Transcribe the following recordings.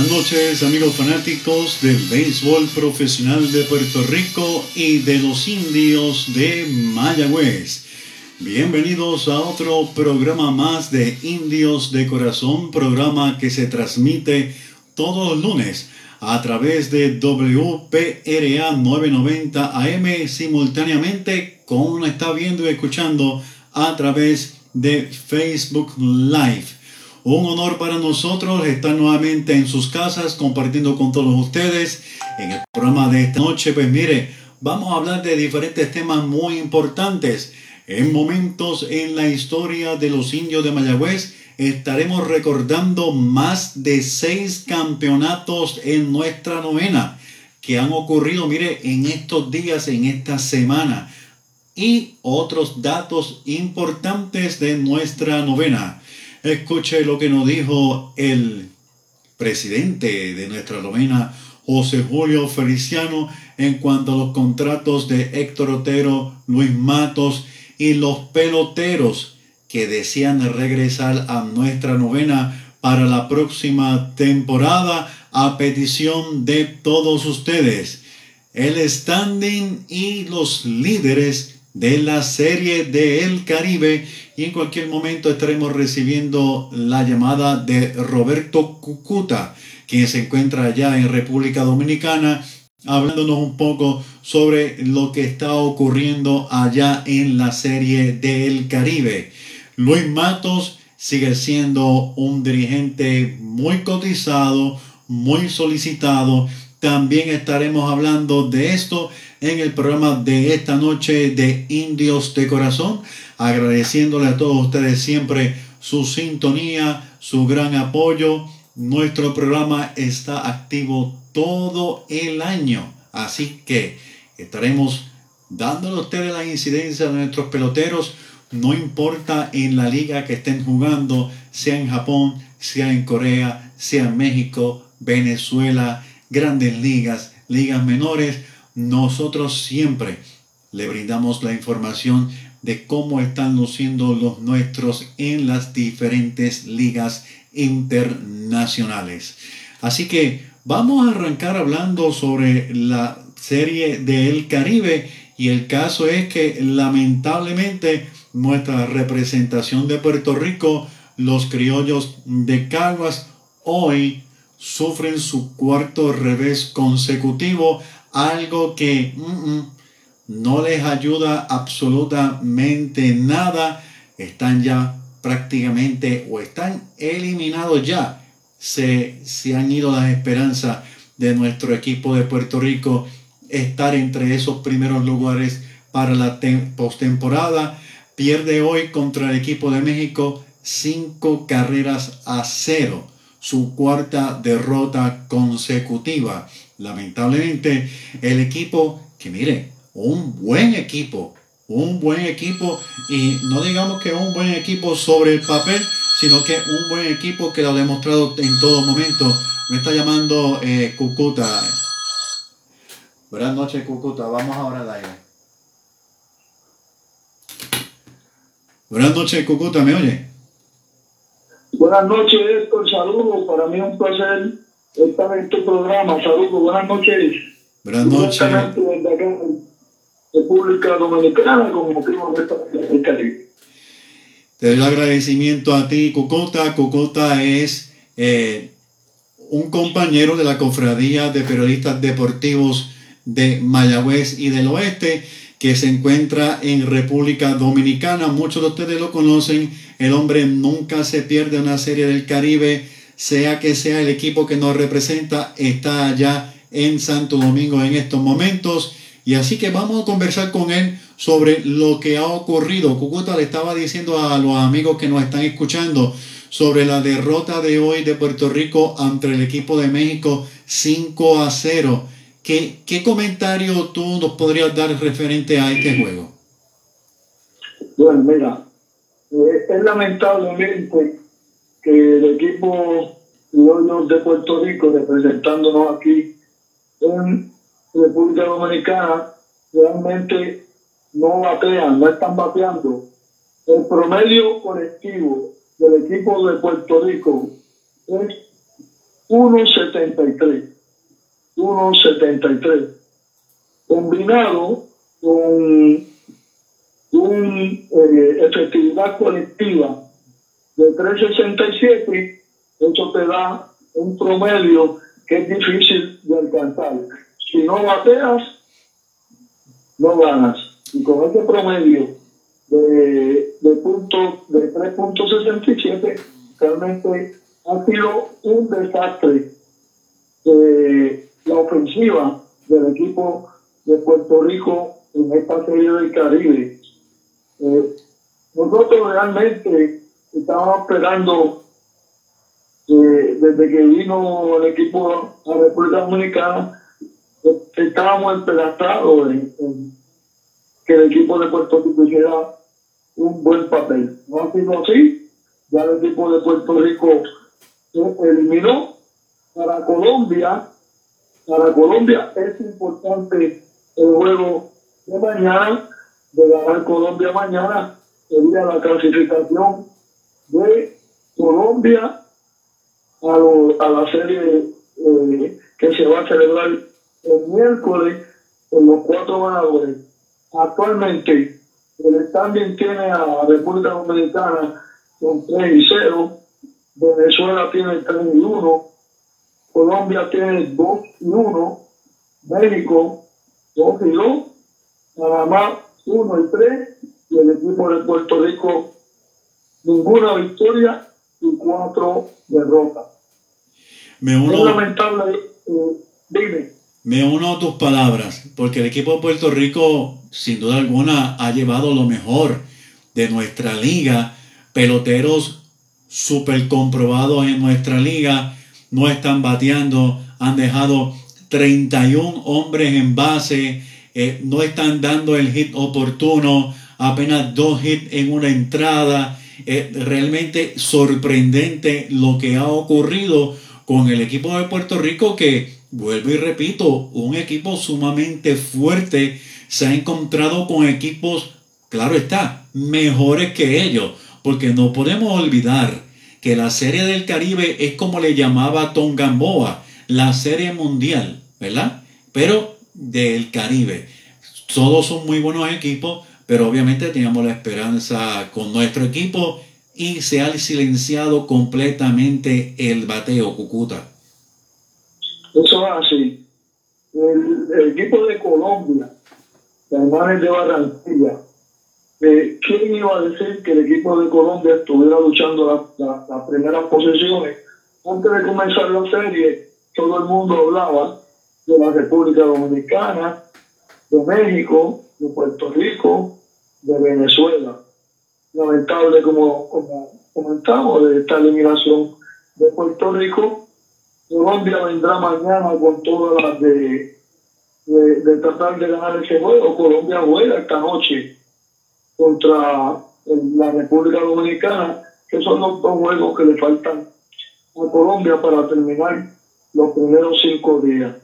Buenas noches amigos fanáticos del béisbol profesional de Puerto Rico y de los indios de Mayagüez. Bienvenidos a otro programa más de Indios de Corazón, programa que se transmite todos los lunes a través de WPRA 990 AM simultáneamente como está viendo y escuchando a través de Facebook Live. Un honor para nosotros estar nuevamente en sus casas compartiendo con todos ustedes en el programa de esta noche. Pues mire, vamos a hablar de diferentes temas muy importantes. En momentos en la historia de los indios de Mayagüez estaremos recordando más de seis campeonatos en nuestra novena que han ocurrido, mire, en estos días, en esta semana. Y otros datos importantes de nuestra novena. Escuche lo que nos dijo el presidente de nuestra novena, José Julio Feliciano, en cuanto a los contratos de Héctor Otero, Luis Matos y los peloteros que desean regresar a nuestra novena para la próxima temporada a petición de todos ustedes. El standing y los líderes de la serie de El Caribe y en cualquier momento estaremos recibiendo la llamada de Roberto Cucuta, quien se encuentra allá en República Dominicana, hablándonos un poco sobre lo que está ocurriendo allá en la serie del Caribe. Luis Matos sigue siendo un dirigente muy cotizado, muy solicitado. También estaremos hablando de esto en el programa de esta noche de Indios de Corazón, agradeciéndole a todos ustedes siempre su sintonía, su gran apoyo. Nuestro programa está activo todo el año, así que estaremos dándole a ustedes la incidencia de nuestros peloteros, no importa en la liga que estén jugando, sea en Japón, sea en Corea, sea en México, Venezuela, grandes ligas, ligas menores, nosotros siempre le brindamos la información de cómo están luciendo los nuestros en las diferentes ligas internacionales. Así que vamos a arrancar hablando sobre la serie del Caribe y el caso es que lamentablemente nuestra representación de Puerto Rico, los criollos de Caguas, hoy sufren su cuarto revés consecutivo algo que no les ayuda absolutamente nada, están ya prácticamente o están eliminados ya. Se, se han ido las esperanzas de nuestro equipo de Puerto Rico estar entre esos primeros lugares para la postemporada. Pierde hoy contra el equipo de México cinco carreras a cero, su cuarta derrota consecutiva. Lamentablemente, el equipo, que mire, un buen equipo, un buen equipo, y no digamos que un buen equipo sobre el papel, sino que un buen equipo que lo ha demostrado en todo momento. Me está llamando eh, Cucuta. Buenas noches, Cucuta. Vamos ahora al aire. Buenas noches, Cucuta. ¿Me oye? Buenas noches, Héctor. Saludos. Para mí un placer estar en tu programa. Saludos. Buenas noches. Buenas noches. República Dominicana, como motivo de Caribe. Te doy el agradecimiento a ti, Cucota. Cucota es eh, un compañero de la Cofradía de Periodistas Deportivos de Mayagüez y del Oeste, que se encuentra en República Dominicana. Muchos de ustedes lo conocen. El hombre nunca se pierde una serie del Caribe, sea que sea el equipo que nos representa, está allá en Santo Domingo en estos momentos. Y así que vamos a conversar con él sobre lo que ha ocurrido. Cucuta le estaba diciendo a los amigos que nos están escuchando sobre la derrota de hoy de Puerto Rico ante el equipo de México 5 a 0. ¿Qué, qué comentario tú nos podrías dar referente a este juego? Bueno, mira, es lamentablemente que el equipo de Puerto Rico, representándonos aquí en República Dominicana, realmente no batean, no están bateando. El promedio colectivo del equipo de Puerto Rico es 1.73. 1.73. Combinado con una eh, efectividad colectiva de 3.67, eso te da un promedio que es difícil de alcanzar. Si no bateas, no ganas. Y con ese promedio de, de, punto, de 3.67, realmente ha sido un desastre de la ofensiva del equipo de Puerto Rico en esta serie del Caribe. Eh, nosotros realmente estábamos esperando desde que vino el equipo a República Dominicana, estábamos esperanzados en, que el equipo de Puerto Rico hiciera un buen papel. No ha sido así, ya el equipo de Puerto Rico se eliminó para Colombia. Para Colombia es importante el juego de mañana de ganar Colombia mañana sería la clasificación de Colombia a, a la serie eh, que se va a celebrar el miércoles con los cuatro ganadores. Actualmente el standing tiene a República Dominicana con 3 y 0, Venezuela tiene 3 y 1, Colombia tiene 2 y 1, México 2 y 2, Panamá 1 y 3 y el equipo de Puerto Rico ninguna victoria y cuatro derrotas. Me uno, lamentable, eh, dime. Me uno a tus palabras, porque el equipo de Puerto Rico, sin duda alguna, ha llevado lo mejor de nuestra liga. Peloteros súper comprobados en nuestra liga, no están bateando, han dejado 31 hombres en base, eh, no están dando el hit oportuno, apenas dos hits en una entrada. Es realmente sorprendente lo que ha ocurrido con el equipo de Puerto Rico que, vuelvo y repito, un equipo sumamente fuerte se ha encontrado con equipos, claro está, mejores que ellos, porque no podemos olvidar que la Serie del Caribe es como le llamaba Tom Gamboa, la Serie Mundial, ¿verdad? Pero del Caribe. Todos son muy buenos equipos, pero obviamente teníamos la esperanza con nuestro equipo y se ha silenciado completamente el bateo Cucuta. Eso es así. El, equipo de Colombia, además de Barranquilla, eh, ¿quién iba a decir que el equipo de Colombia estuviera luchando las la, primeras posiciones? Antes de comenzar la serie, todo el mundo hablaba de la República Dominicana, de México, de Puerto Rico, de Venezuela. Lamentable, como, como comentamos, de esta eliminación de Puerto Rico. Colombia vendrá mañana con todas las de, de, tratar de ganar ese juego. Colombia juega esta noche contra la República Dominicana, que son los dos juegos que le faltan a Colombia para terminar los primeros cinco días.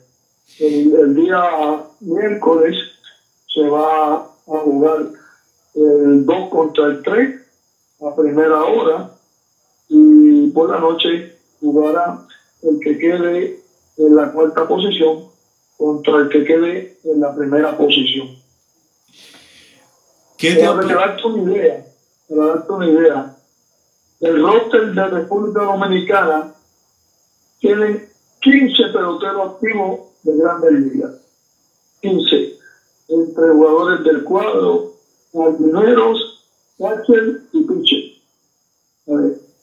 el día miércoles se va a jugar el 2 contra el 3 a primera hora y por la noche jugará el que quede en la cuarta posición contra el que quede en la primera posición. ¿Qué te para darte una idea, para darte una idea, el roster de República Dominicana tiene 15 peloteros activos de grandes ligas. 15 entre jugadores del cuadro, jardineros, catcher y pitcher.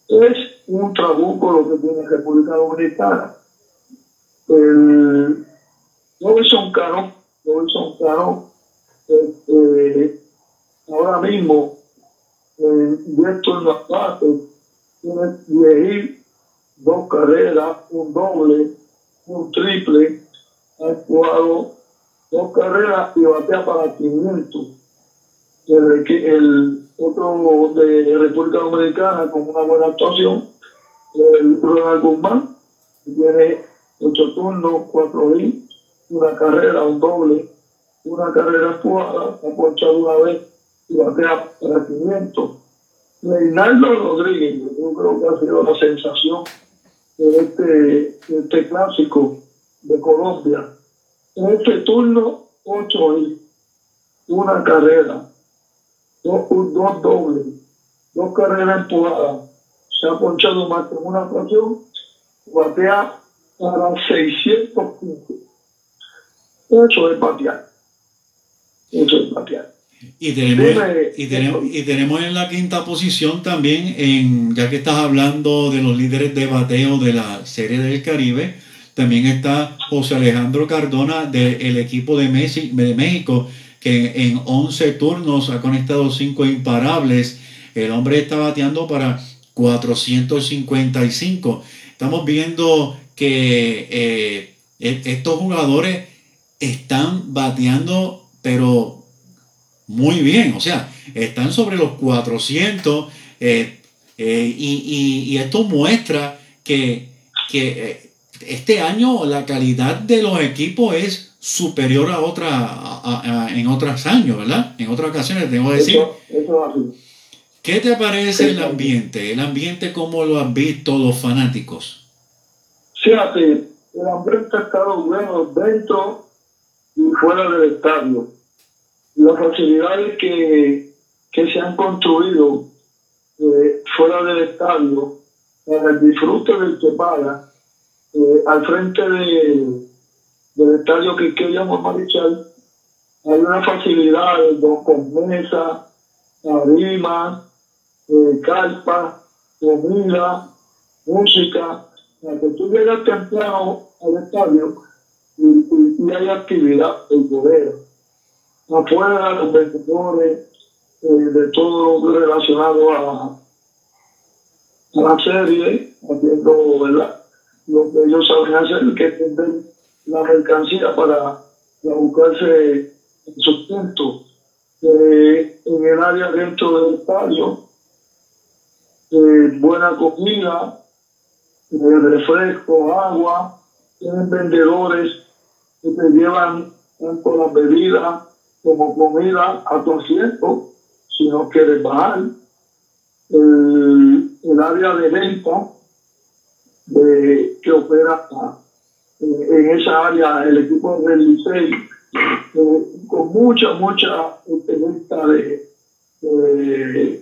Es un trabuco lo que tiene República Dominicana. El Robinson Cano, Robinson Cano, este, ahora mismo, eh, directo en las bases, tiene 10 dos carreras, un doble, un triple, ha jugado dos carreras y batea para 500. El, el otro de República Dominicana con una buena actuación, el Ronald Guzmán, tiene ocho turnos, cuatro hits, una carrera, un doble, una carrera jugada, ha ponchado una vez y batea para 500. Reinaldo Rodríguez, yo creo que ha sido la sensación de este, este clásico de Colombia. En este turno, ocho hits, una carrera, dos, dos dobles, dos carreras empujadas. Se ha ponchado más que una ocasión, batea para 600 puntos. Eso es batear. Eso es batear. Y tenemos, y, tenemos, y tenemos en la quinta posición también, en, ya que estás hablando de los líderes de bateo de la Serie del Caribe, también está José Alejandro Cardona del equipo de, Messi, de México, que en 11 turnos ha conectado 5 imparables. El hombre está bateando para 455. Estamos viendo que eh, e-, estos jugadores están bateando, pero muy bien, o sea, están sobre los 400 eh, eh, y, esto muestra que, que, este año la calidad de los equipos es superior a otra en otros años, ¿verdad? En otras ocasiones tengo que decir. ¿Qué te parece el ambiente? El ambiente, ¿cómo lo han visto los fanáticos? Fíjate, el ambiente ha estado bueno dentro y fuera del estadio. Las facilidades que, que se han construido eh, fuera del estadio, en el disfrute del que paga, eh, al frente de, del estadio que queríamos Marichal, hay una facilidad con mesa, tarima, eh, carpa, comida, música, para que tú llegas temprano al estadio y, hay actividad en poder. Afuera, los vendedores, eh, de todo lo relacionado a, la serie, haciendo, ¿verdad? Lo que ellos saben hacer, que es la mercancía para, para buscarse sustento. Eh, en el área dentro del estadio, eh, buena comida, eh, refresco, agua, tienen vendedores que te llevan tanto las bebidas como comida a tu asiento, si no quieres bajar. El, el área de venta de, que opera en esa área el equipo del Licey, eh, con mucha, mucha experiencia de, de,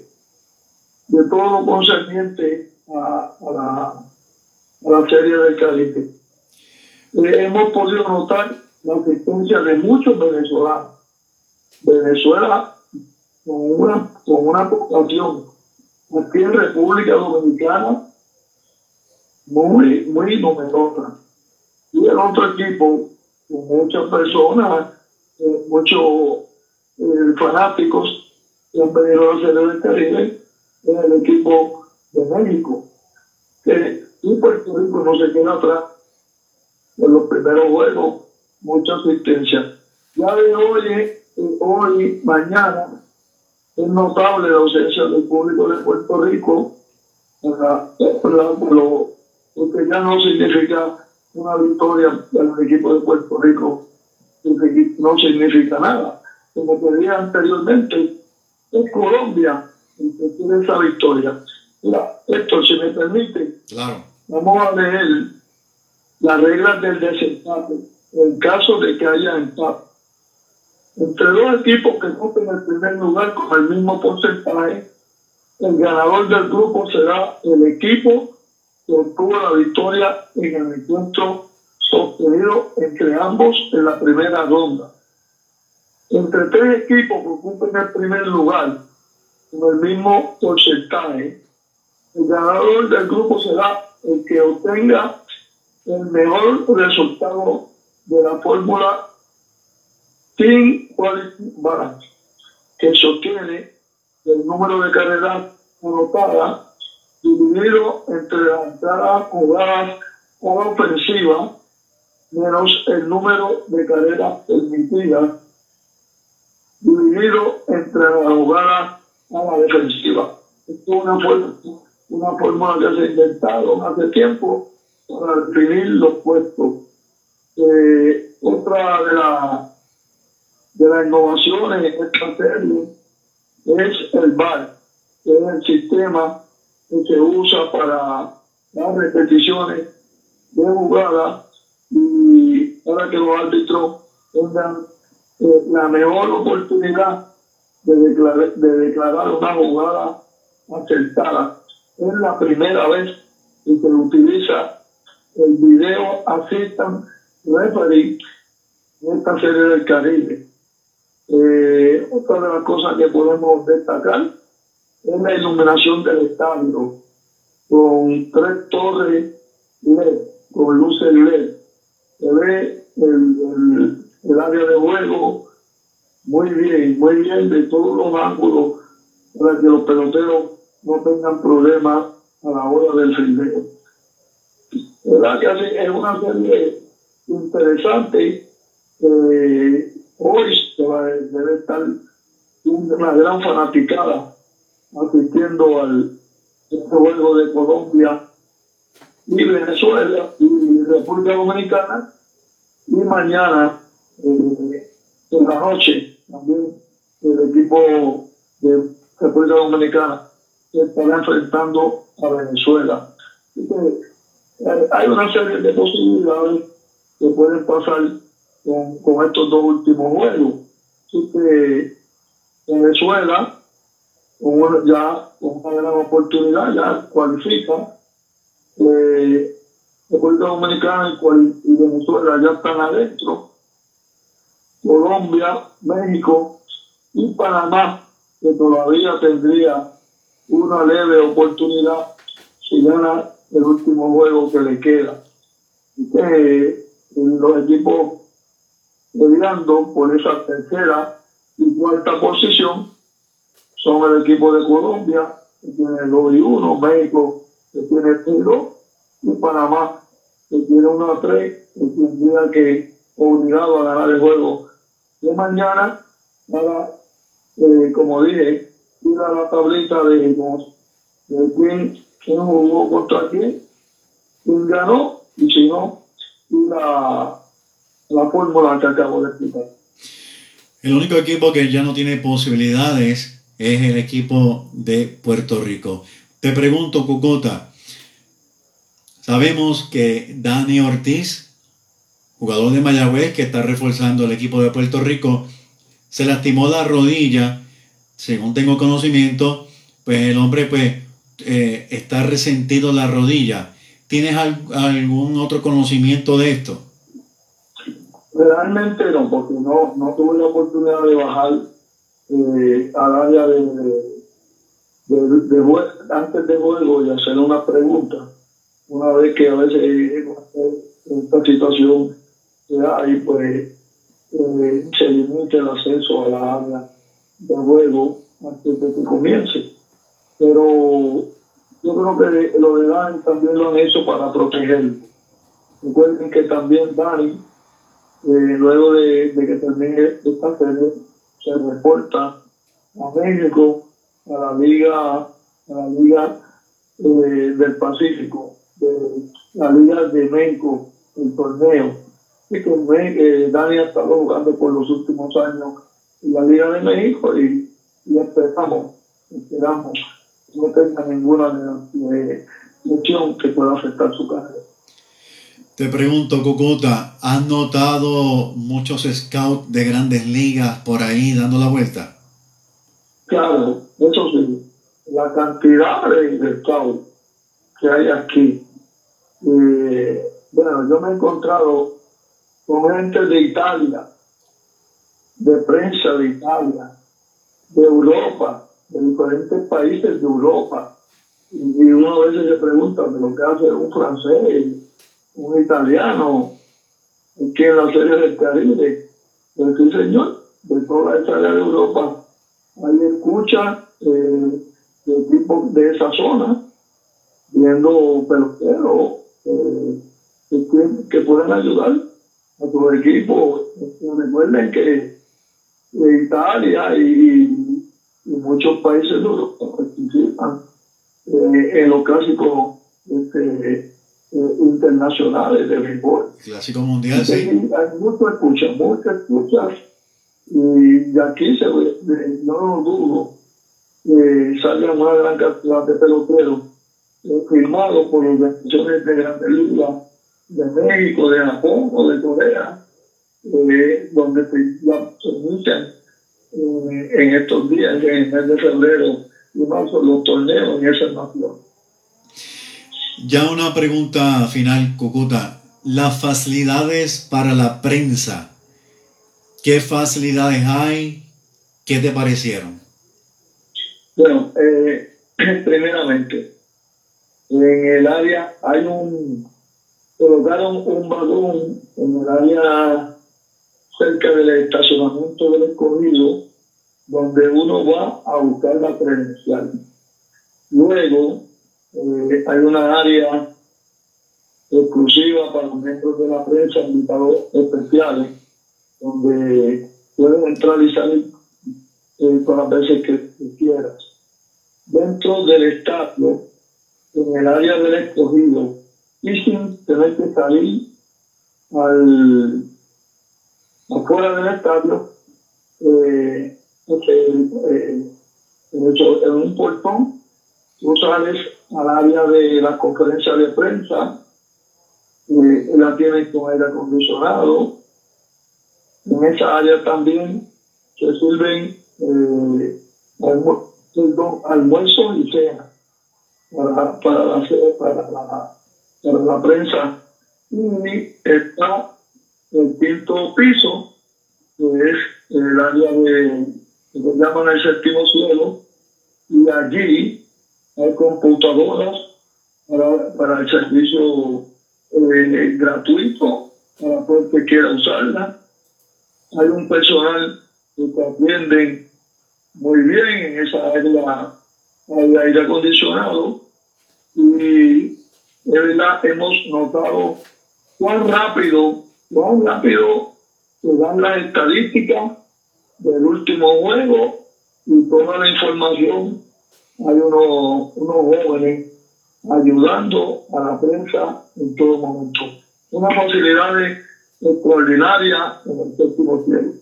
todo lo concerniente a, la, a la serie del Caribe. Eh, hemos podido notar la asistencia de muchos venezolanos. Venezuela con una, con una población aquí en República Dominicana muy, muy numerosa. Y el otro equipo, con muchas personas, muchos eh, fanáticos que han venido a hacer el Caribe, es el equipo de México. Que, y Puerto Rico no se queda atrás en los primeros juegos, mucha asistencia. Ya de hoy, eh, hoy, mañana, es notable la ausencia del público de Puerto Rico, porque ya no significa una victoria del equipo de Puerto Rico, no significa nada. Como te dije anteriormente, es Colombia el que tiene esa victoria. Mira, esto, si me permite, vamos a leer las reglas del desempate en caso de que haya empate. Entre dos equipos que ocupen el primer lugar con el mismo porcentaje, el ganador del grupo será el equipo obtuvo la victoria en el encuentro sostenido entre ambos en la primera ronda. Entre tres equipos que ocupen el primer lugar con el mismo porcentaje, el ganador del grupo será el que obtenga el mejor resultado de la fórmula Team Quality Balance, que sostiene el número de carreras anotadas dividido entre jugadas o ofensiva menos el número de carreras permitidas, dividido entre la jugada a la defensiva. Esto es una, una fórmula que se ha inventado hace tiempo para definir los puestos. Eh, otra de, la, de las innovaciones en esta serie es el VAR, que es el sistema que se usa para las repeticiones de jugadas y para que los árbitros tengan eh, la mejor oportunidad de declarar, de declarar una jugada acertada. Es la primera vez que se utiliza el video Assistant Referee en esta serie del Caribe. Eh, otra de las cosas que podemos destacar la iluminación del estadio con tres torres LED, con luces LED. Se ve el, el, área de juego muy bien, muy bien de todos los ángulos para que los peloteros no tengan problemas a la hora del fildeo. ¿Verdad que es una serie interesante? Eh, hoy debe estar una gran fanaticada asistiendo al juego de Colombia y Venezuela y República Dominicana y mañana eh, en la noche también el equipo de República Dominicana se estará enfrentando a Venezuela. Eh, hay una serie de posibilidades que pueden pasar con, con estos dos últimos juegos. Así que Venezuela ya con una gran oportunidad, ya cualifica. Eh, República Dominicana y Venezuela ya están adentro. Colombia, México y Panamá, que todavía tendría una leve oportunidad si gana el último juego que le queda. Eh, los equipos peleando por esa tercera y cuarta posición son el equipo de Colombia, que tiene 2 y 1, México, que tiene 2, y Panamá, que tiene 1 a 3, que tendría que obligado a ganar el juego de mañana para, eh, como dije, ir a la tablita de, de quién, quién jugó contra quién, quién ganó, y si no, la, la fórmula que acabo de explicar. El único equipo que ya no tiene posibilidades es el equipo de Puerto Rico. Te pregunto, Cucota, sabemos que Dani Ortiz, jugador de Mayagüez que está reforzando el equipo de Puerto Rico, se lastimó la rodilla, según tengo conocimiento, pues el hombre pues eh, está resentido la rodilla. ¿Tienes algún otro conocimiento de esto? Realmente no, porque no, no tuve la oportunidad de bajar eh, al área de, de, antes de juego y hacer una pregunta. Una vez que a veces esta situación se da y pues eh, se limita el acceso a la área de juego antes de que comience. Pero yo creo que lo de Dani también lo han hecho para protegerlo. Recuerden que también Dani, eh, luego de, de que termine esta serie, se reporta a México, a la Liga, a la Liga eh, del Pacífico, de la Liga de México, el torneo. Y que eh, Dani ha estado jugando por los últimos años en la Liga de México y, esperamos, esperamos que no tenga ninguna lesión que pueda afectar su carrera. Te pregunto, Cocota, ¿has notado muchos scouts de grandes ligas por ahí dando la vuelta? Claro, eso sí. La cantidad de, scouts que hay aquí. Bueno, yo me he encontrado con gente de Italia, de prensa de Italia, de Europa, de diferentes países de Europa. Y, uno a veces se pregunta de lo que hace un francés un italiano que en la serie del Caribe, pues sí señor, de toda esa área de Europa, hay escucha eh, de tipo de esa zona viendo peloteros eh, que, que pueden ayudar a su equipo. Recuerden que Italia y, muchos países participan eh, en los clásicos este, eh, internacionales de béisbol. Clásico mundial, sí. Hay muchas escuchas, muchas escuchas, y de aquí se, no lo dudo, eh, salgan una gran cantidad de peloteros eh, firmados por organizaciones de grandes ligas de México, de Japón o de Corea, eh, donde se, eh, en estos días, en el mes de febrero y marzo, los torneos en esa nación. Ya una pregunta final, Cucuta. Las facilidades para la prensa. ¿Qué facilidades hay? ¿Qué te parecieron? Bueno, eh, primeramente, en el área hay un, colocaron un vagón en el área cerca del estacionamiento del escogido, donde uno va a buscar la credencial. Luego, hay una área exclusiva para los miembros de la prensa, invitados especiales, donde pueden entrar y salir eh, todas las veces que, quieras. Dentro del estadio, en el área del escogido, y sin tener que salir al afuera del estadio, eh, eh, en un portón, tú sales al área de la conferencia de prensa, eh, la tienes con aire acondicionado. En esa área también se sirven eh, almuerzo y cena para, para, la, para, la, para la prensa. Y está el quinto piso, que es el área de, se llaman el séptimo cielo, y allí hay computadoras para, para el servicio eh, gratuito para todo el que quiera usarla. Hay un personal que te atiende muy bien en esa área de aire acondicionado y de verdad hemos notado cuán rápido, cuán rápido se dan las estadísticas del último juego y toda la información. Hay unos, unos jóvenes ayudando a la prensa en todo momento. Una facilidad extraordinaria en el séptimo cielo.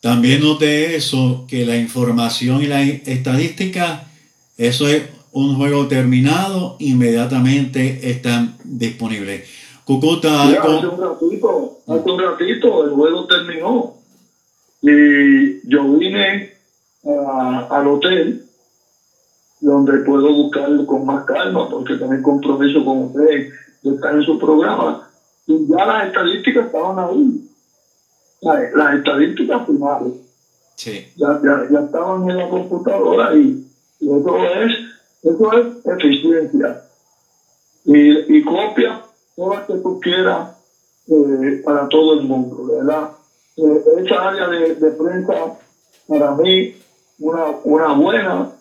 También noté eso, que la información y la estadística, eso es un juego terminado, inmediatamente están disponibles. Cucuta. Hace un ratito, hace un ratito el juego terminó y yo vine al hotel donde puedo buscar con más calma porque tengo compromiso con usted de estar en su programa y ya las estadísticas estaban ahí. Las estadísticas finales sí. ya, ya, ya, estaban en la computadora y, eso es eso es eficiencia. Y, y copia todas que tú quieras eh, para todo el mundo verdad eh, esa área de, de prensa para mí una, una buena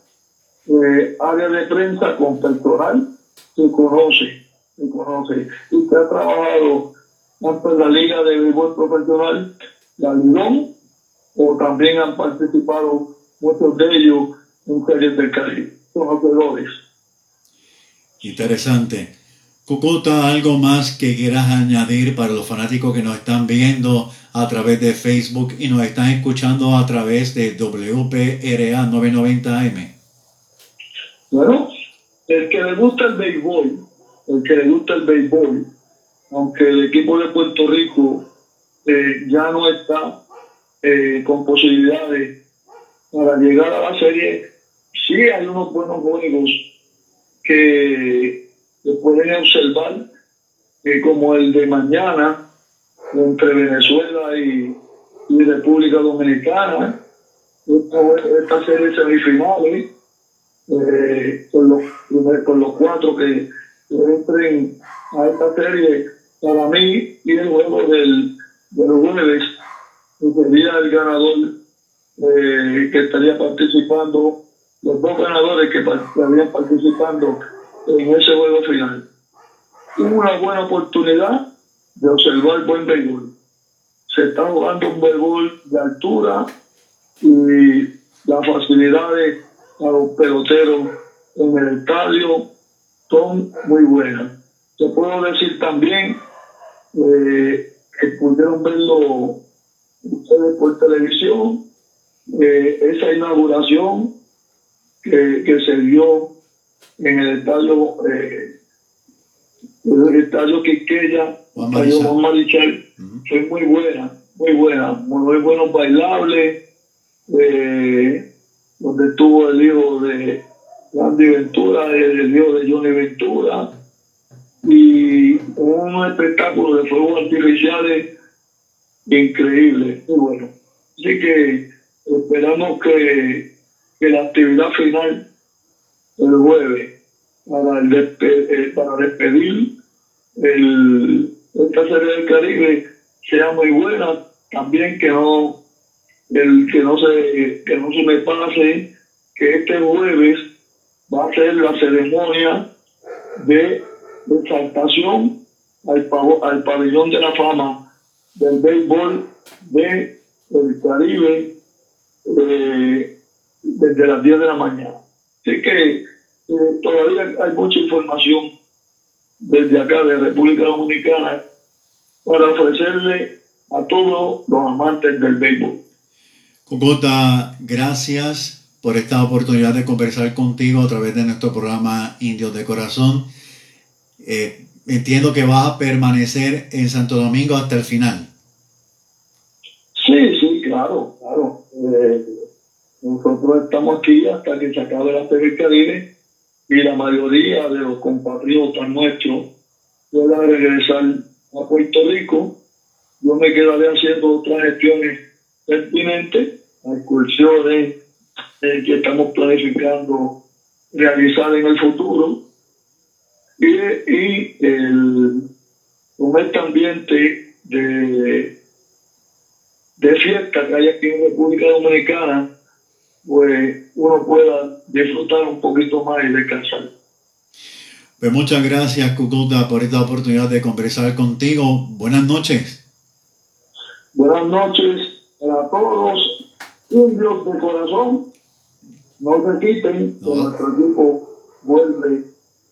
área de prensa con personal se conoce, se conoce. Y que ha trabajado tanto en la Liga de Béisbol Profesional, la Lidón, o también han participado muchos de ellos en series del Caribe, conocedores. Interesante. Cucuta, ¿algo más que quieras añadir para los fanáticos que nos están viendo a través de Facebook y nos están escuchando a través de WPRA 990M? Bueno, el que le gusta el béisbol, el que le gusta el béisbol, aunque el equipo de Puerto Rico eh, ya no está eh, con posibilidades para llegar a la serie, sí hay unos buenos juegos que se pueden observar, eh, como el de mañana entre Venezuela y, República Dominicana, esta, esta serie semifinales eh, con, los, con los cuatro que, entren a esta serie, para mí, y el juego del, del jueves, sería el ganador eh, que estaría participando, los dos ganadores que estarían participando en ese juego final. Una buena oportunidad de observar buen béisbol. Se está jugando un béisbol de altura y las facilidades a los peloteros en el estadio son muy buenas. Se puedo decir también eh, que pudieron verlo ustedes por televisión, eh, esa inauguración que, que, se dio en el estadio, eh, el estadio Quiqueya, Juan Marichal, fue muy buena, muy buena, muy, buenos bailables, eh, donde estuvo el hijo de Andy Ventura, el hijo de Johnny Ventura, y un espectáculo de fuegos artificiales increíble, muy bueno. Así que esperamos que, que la actividad final el jueves para, eh, para despedir el, esta serie del Caribe sea muy buena. También que no el que no se que no se me pase que este jueves va a ser la ceremonia de exaltación al, al pabellón de la fama del béisbol de el Caribe eh, desde las 10 de la mañana. Así que eh, todavía hay mucha información desde acá de República Dominicana para ofrecerle a todos los amantes del béisbol. Cocota, gracias por esta oportunidad de conversar contigo a través de nuestro programa Indios de Corazón. Eh, entiendo que vas a permanecer en Santo Domingo hasta el final. Sí, sí, claro, claro. Eh, nosotros estamos aquí hasta que se acabe la TV Caribe y la mayoría de los compatriotas nuestros puedan regresar a Puerto Rico. Yo me quedaré haciendo otras gestiones pertinentes, excursiones eh, que estamos planificando realizar en el futuro y, y el, con este ambiente de, de fiesta que hay aquí en República Dominicana, pues uno pueda disfrutar un poquito más y descansar. Pues muchas gracias, Cucuta, por esta oportunidad de conversar contigo. Buenas noches. Buenas noches a todos, indios de corazón. No se quiten, que nuestro equipo vuelve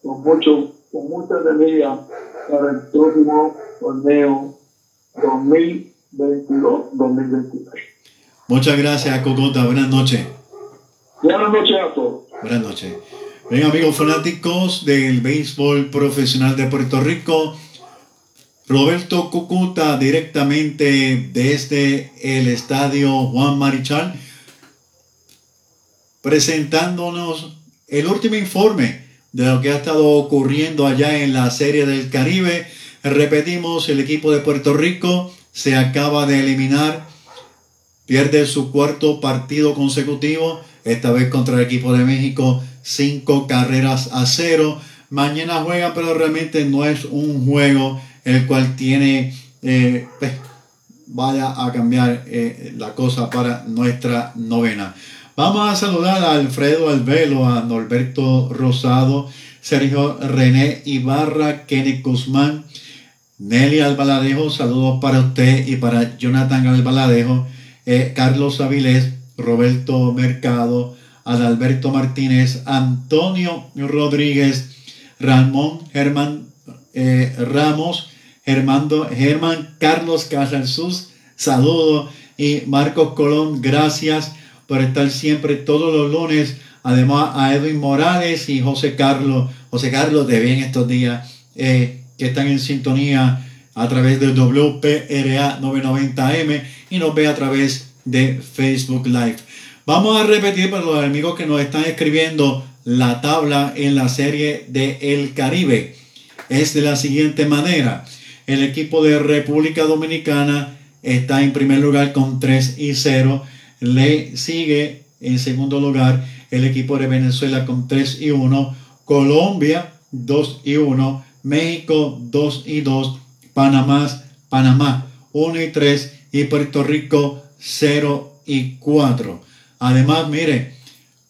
con mucho, con mucha energía para el próximo torneo 2022-2023. Muchas gracias, Cocota. Buenas noches. Buenas noches a todos. Buenas noches. Bien, amigos fanáticos del béisbol profesional de Puerto Rico, Roberto Cucuta directamente desde el estadio Juan Marichal, presentándonos el último informe de lo que ha estado ocurriendo allá en la Serie del Caribe. Repetimos, el equipo de Puerto Rico se acaba de eliminar, pierde su cuarto partido consecutivo, esta vez contra el equipo de México, cinco carreras a cero. Mañana juega, pero realmente no es un juego el cual tiene, eh, pues, vaya a cambiar eh, la cosa para nuestra novena. Vamos a saludar a Alfredo Albelo, a Norberto Rosado, Sergio René Ibarra, Kenny Guzmán, Nelly Albaladejo, saludos para usted y para Jonathan Albaladejo, eh, Carlos Avilés, Roberto Mercado, Adalberto Martínez, Antonio Rodríguez, Ramón Germán Ramos, Germando, Germán Carlos Casalsus, saludo. Y Marcos Colón, gracias por estar siempre todos los lunes. Además a Edwin Morales y José Carlos. José Carlos, de bien estos días, eh, que están en sintonía a través de WPRA 990M y nos ve a través de Facebook Live. Vamos a repetir para los amigos que nos están escribiendo la tabla en la serie de El Caribe. Es de la siguiente manera. El equipo de República Dominicana está en primer lugar con 3 y 0. Le sigue en segundo lugar el equipo de Venezuela con 3 y 1. Colombia 2 y 1. México 2 y 2. Panamá, Panamá 1 y 3. Y Puerto Rico 0 y 4. Además, mire,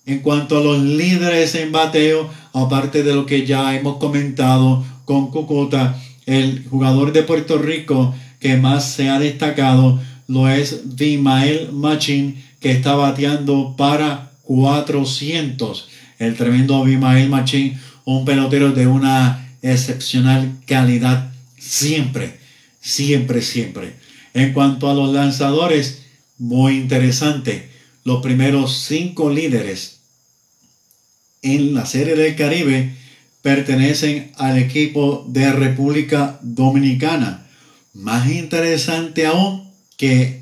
en cuanto a los líderes en bateo, aparte de lo que ya hemos comentado con Cocota, el jugador de Puerto Rico que más se ha destacado lo es Vimael Machin, que está bateando para 400. El tremendo Vimael Machin, un pelotero de una excepcional calidad siempre, siempre, siempre. En cuanto a los lanzadores, muy interesante. Los primeros cinco líderes en la Serie del Caribe pertenecen al equipo de República Dominicana. Más interesante aún que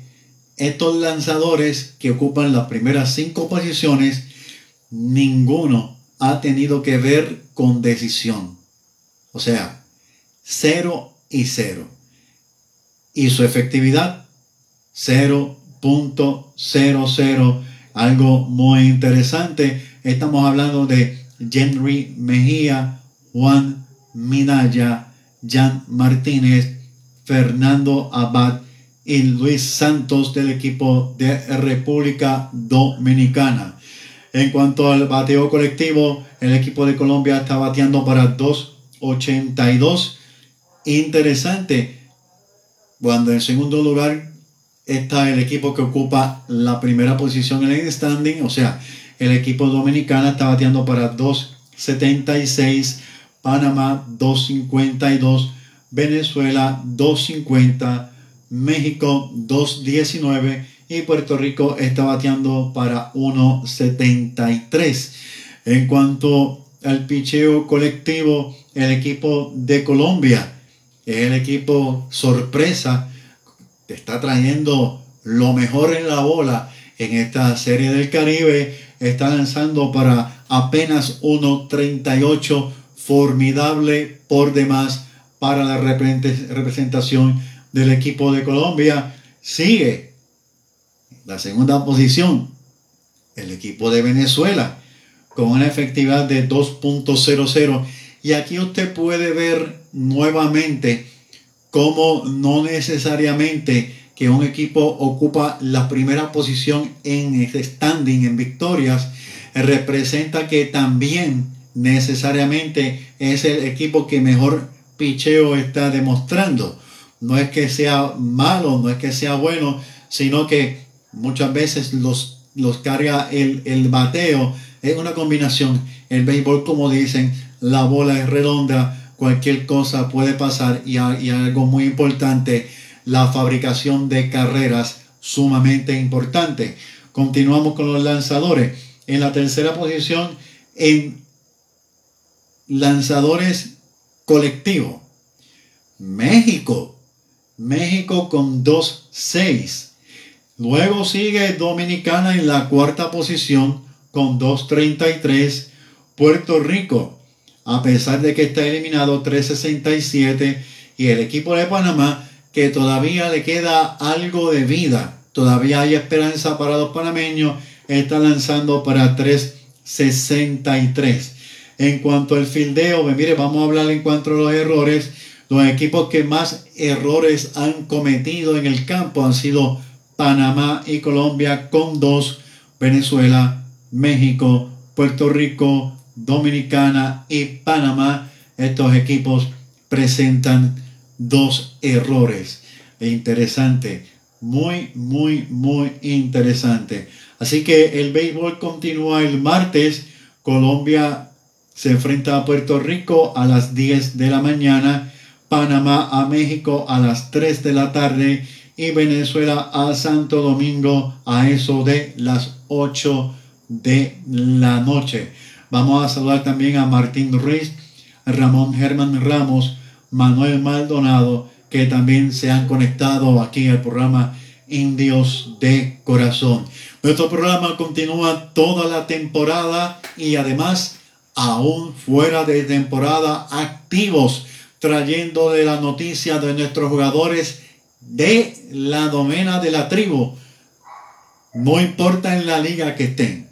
estos lanzadores que ocupan las primeras cinco posiciones, ninguno ha tenido que ver con decisión. O sea, cero y cero. Y su efectividad, 0.00. Algo muy interesante. Estamos hablando de Henry Mejía, Juan Minaya, Jan Martínez, Fernando Abad y Luis Santos del equipo de República Dominicana. En cuanto al bateo colectivo, el equipo de Colombia está bateando para 2.82. Interesante. Cuando en segundo lugar está el equipo que ocupa la primera posición en el standing, o sea, el equipo dominicano está bateando para 2.76, Panamá 2.52, Venezuela 2.50, México 2.19 y Puerto Rico está bateando para 1.73. En cuanto al picheo colectivo, el equipo de Colombia es el equipo sorpresa, está trayendo lo mejor en la bola en esta serie del Caribe está lanzando para apenas 1.38, formidable por demás para la representación del equipo de Colombia. Sigue la segunda posición el equipo de Venezuela con una efectividad de 2.00 y aquí usted puede ver nuevamente cómo no necesariamente que un equipo ocupa la primera posición en este standing, en victorias, representa que también necesariamente es el equipo que mejor picheo está demostrando. No es que sea malo, no es que sea bueno, sino que muchas veces los, los carga el, el bateo. Es una combinación. El béisbol, como dicen, la bola es redonda, cualquier cosa puede pasar y, y algo muy importante la fabricación de carreras sumamente importante. Continuamos con los lanzadores. En la tercera posición, en lanzadores colectivos. México. México con 2-6. Luego sigue Dominicana en la cuarta posición con 2.33. Puerto Rico, a pesar de que está eliminado 3.67. Y el equipo de Panamá que todavía le queda algo de vida. Todavía hay esperanza para los panameños. Está lanzando para 3.63. En cuanto al fildeo, pues mire, vamos a hablar en cuanto a los errores. Los equipos que más errores han cometido en el campo han sido Panamá y Colombia con dos, Venezuela, México, Puerto Rico, Dominicana y Panamá. Estos equipos presentan dos errores. Interesante, muy, muy, muy interesante. Así que el béisbol continúa el martes. Colombia se enfrenta a Puerto Rico a las 10 de la mañana, Panamá a México a las 3 de la tarde y Venezuela a Santo Domingo a eso de las 8 de la noche. Vamos a saludar también a Martín Ruiz, Ramón Germán Ramos, Manuel Maldonado, que también se han conectado aquí al programa Indios de Corazón. Nuestro programa continúa toda la temporada y además, aún fuera de temporada, activos, trayendo de la noticia de nuestros jugadores de la domena de la tribu. No importa en la liga que estén.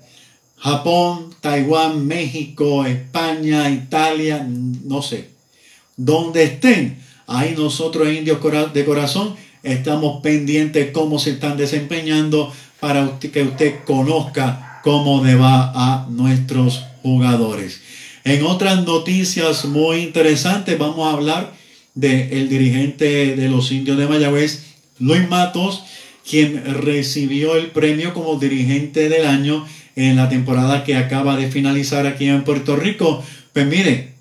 Japón, Taiwán, México, España, Italia, no sé donde estén. Ahí nosotros, indios de corazón, estamos pendientes cómo se están desempeñando para que usted conozca cómo le va a nuestros jugadores. En otras noticias muy interesantes vamos a hablar del dirigente de los indios de Mayagüez, Luis Matos, quien recibió el premio como dirigente del año en la temporada que acaba de finalizar aquí en Puerto Rico. Pues mire,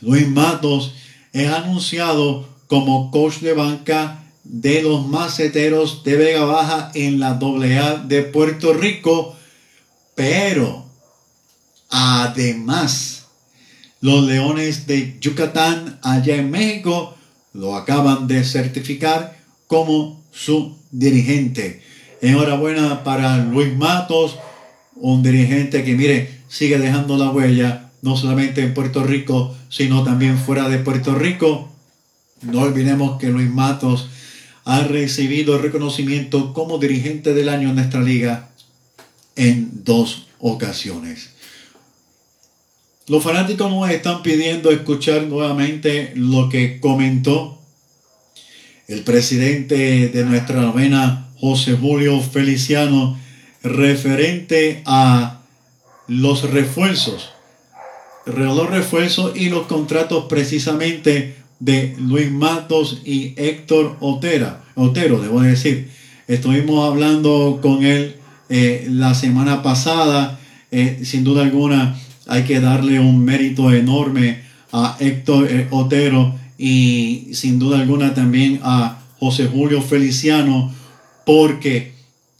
Luis Matos es anunciado como coach de banca de los maceteros de Vega Baja en la AA de Puerto Rico, pero además los Leones de Yucatán allá en México lo acaban de certificar como su dirigente. Enhorabuena para Luis Matos, un dirigente que mire, sigue dejando la huella, no solamente en Puerto Rico, sino también fuera de Puerto Rico. No olvidemos que Luis Matos ha recibido reconocimiento como dirigente del año en nuestra liga en dos ocasiones. Los fanáticos nos están pidiendo escuchar nuevamente lo que comentó el presidente de nuestra novena, José Julio Feliciano, referente a los refuerzos, los refuerzos y los contratos precisamente de Luis Matos y Héctor Otera, Otero, debo decir. Estuvimos hablando con él eh, la semana pasada. Eh, sin duda alguna hay que darle un mérito enorme a Héctor eh, Otero y sin duda alguna también a José Julio Feliciano porque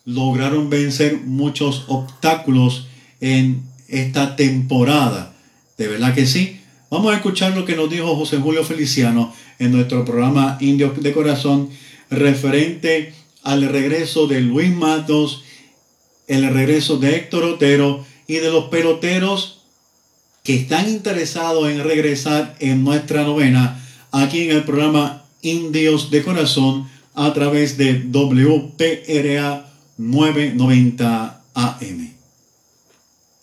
lograron vencer muchos obstáculos en esta temporada. De verdad que sí. Vamos a escuchar lo que nos dijo José Julio Feliciano en nuestro programa Indio de Corazón referente al regreso de Luis Matos, el regreso de Héctor Otero y de los peloteros que están interesados en regresar en nuestra novena aquí en el programa Indios de Corazón a través de WPRA 990 AM.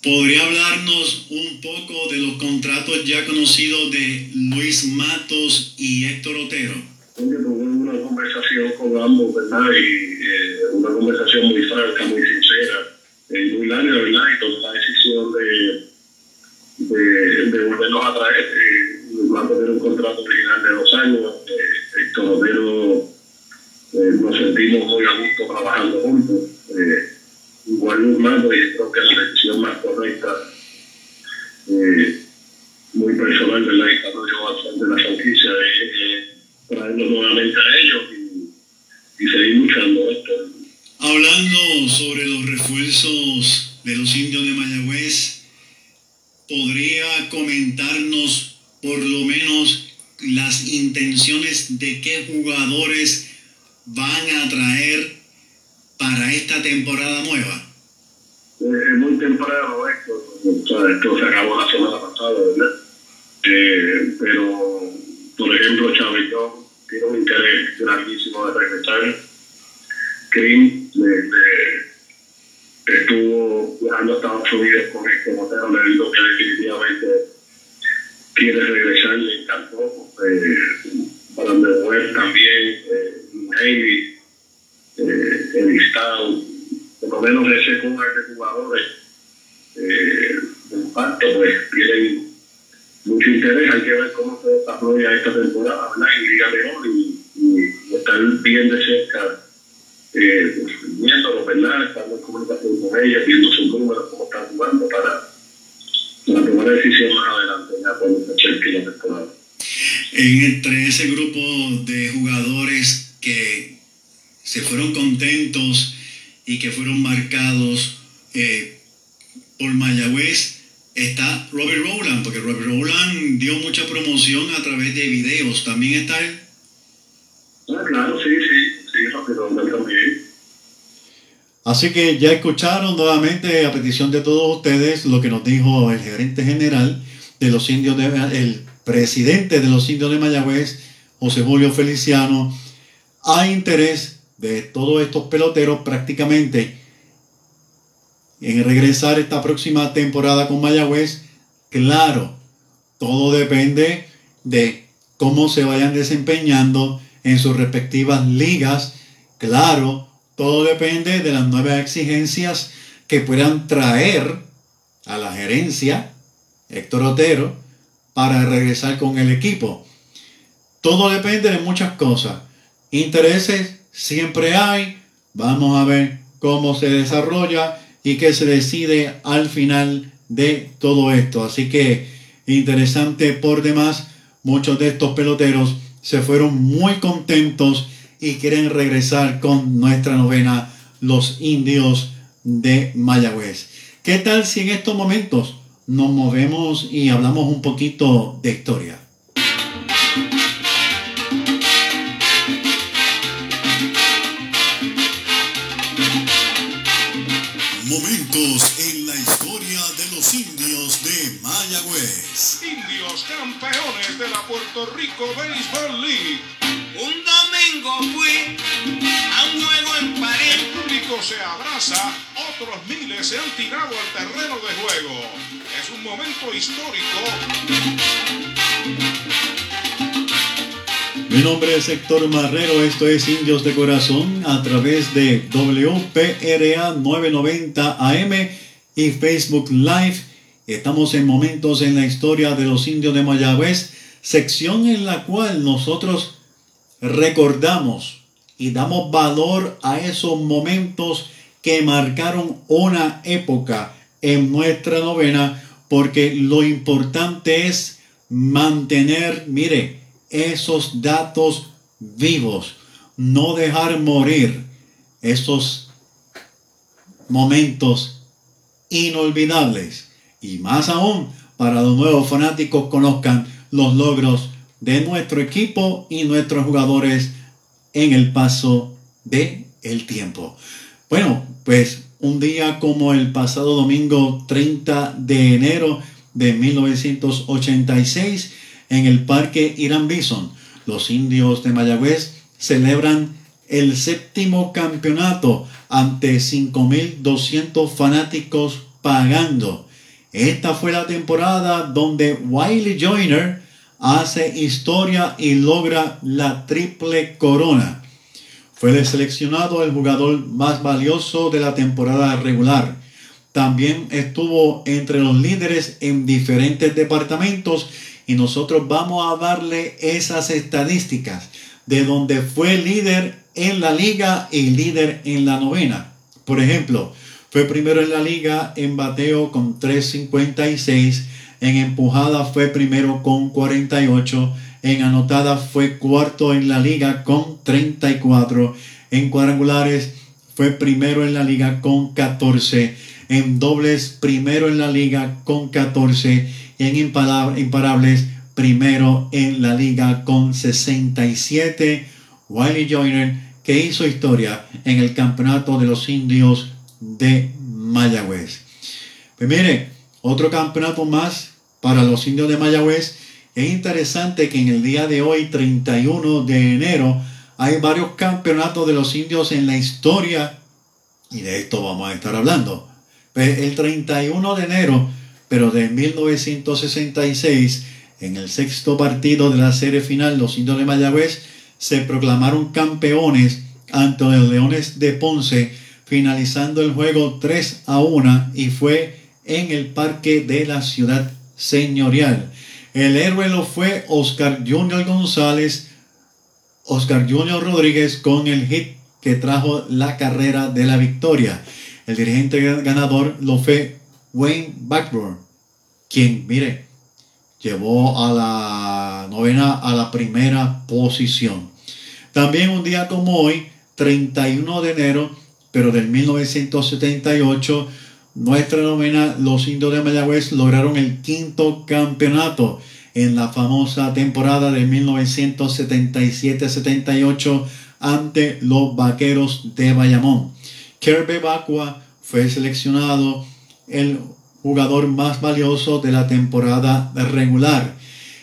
¿Podría hablarnos un poco de los contratos ya conocidos de Luis Matos y Héctor Otero? Tuve una conversación con ambos, ¿verdad? Y eh, una conversación muy franca, muy sincera, eh, muy larga, ¿verdad? Y tomé la decisión de, de, de volverlos a traer. Eh, Luis Matos tiene un contrato original de dos años. Eh, Héctor Otero nos sentimos muy a gusto trabajando juntos igual humano y creo que ¿También está él? Ah, claro, sí, sí, sí, también. Así que ya escucharon nuevamente a petición de todos ustedes lo que nos dijo el gerente general de los indios de el presidente de los indios de Mayagüez, José Julio Feliciano. Hay interés de todos estos peloteros prácticamente en regresar esta próxima temporada con Mayagüez, claro, todo depende de cómo se vayan desempeñando en sus respectivas ligas. Claro, todo depende de las nuevas exigencias que puedan traer a la gerencia Héctor Otero, para regresar con el equipo. Todo depende de muchas cosas. Intereses siempre hay. Vamos a ver cómo se desarrolla y qué se decide al final de todo esto. Así que interesante por demás. Muchos de estos peloteros se fueron muy contentos y quieren regresar con nuestra novena, los indios de Mayagüez. ¿Qué tal si en estos momentos nos movemos y hablamos un poquito de historia? Indios campeones de la Puerto Rico Baseball League. Un domingo fui a un juego en París. El público se abraza, otros miles se han tirado al terreno de juego. Es un momento histórico. Mi nombre es Héctor Marrero, esto es Indios de Corazón a través de WPRA 990 AM y Facebook Live. Estamos en momentos en la historia de los indios de Mayagüez, sección en la cual nosotros recordamos y damos valor a esos momentos que marcaron una época en nuestra novena, porque lo importante es mantener, mire, esos datos vivos, no dejar morir esos momentos inolvidables y más aún para los nuevos fanáticos conozcan los logros de nuestro equipo y nuestros jugadores en el paso de el tiempo. Bueno, pues un día como el pasado domingo 30 de enero de 1986 en el Parque Irán Bison, los indios de Mayagüez celebran el séptimo campeonato ante 5.200 fanáticos pagando. Esta fue la temporada donde Wiley Joyner hace historia y logra la triple corona. Fue seleccionado el jugador más valioso de la temporada regular. También estuvo entre los líderes en diferentes departamentos y nosotros vamos a darle esas estadísticas de donde fue líder en la liga y líder en la novena. Por ejemplo, fue primero en la liga en bateo con 356 en empujada fue primero con 48. En anotada fue cuarto en la liga con 34. En cuadrangulares fue primero en la liga con 14. En dobles primero en la liga con 14. Y en imparables primero en la liga con 67. Wiley Joyner que hizo historia en el campeonato de los indios de Mayagüez. Pues mire, otro campeonato más para los indios de Mayagüez. Es interesante que en el día de hoy, 31 de enero, hay varios campeonatos de los indios en la historia y de esto vamos a estar hablando. Pues el 31 de enero, pero de 1966, en el sexto partido de la serie final, los indios de Mayagüez se proclamaron campeones ante los Leones de Ponce, finalizando el juego 3 a 1 y fue en el parque de la ciudad señorial. El héroe lo fue Oscar Junior González, Oscar Junior Rodríguez con el hit que trajo la carrera de la victoria. El dirigente ganador lo fue Wayne Backburn, quien, mire, llevó a la novena a la primera posición. También un día como hoy, 31 de enero, pero del 1978, nuestra novena, los indios de Mayagüez lograron el quinto campeonato en la famosa temporada de 1977-78 ante los vaqueros de Bayamón. Kirby Bacua fue seleccionado el jugador más valioso de la temporada regular.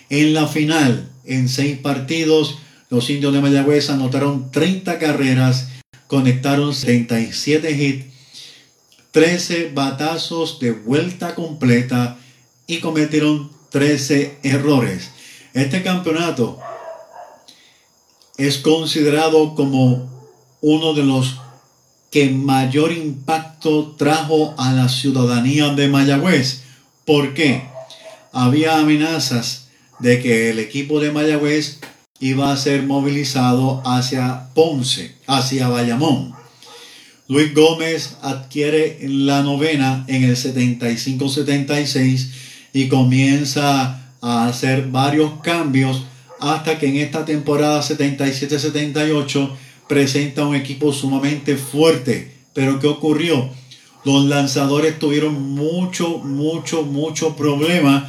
En la final, en seis partidos, los indios de Mayagüez anotaron 30 carreras, conectaron 37 hits 13 batazos de vuelta completa y cometieron 13 errores. Este campeonato es considerado como uno de los que mayor impacto trajo a la ciudadanía de Mayagüez. ¿Por qué? había amenazas de que el equipo de Mayagüez iba a ser movilizado hacia Ponce, hacia Bayamón. Luis Gómez adquiere la novena en el 75-76 y comienza a hacer varios cambios hasta que en esta temporada 77-78 presenta un equipo sumamente fuerte. Pero ¿qué ocurrió? Los lanzadores tuvieron mucho, mucho, mucho problema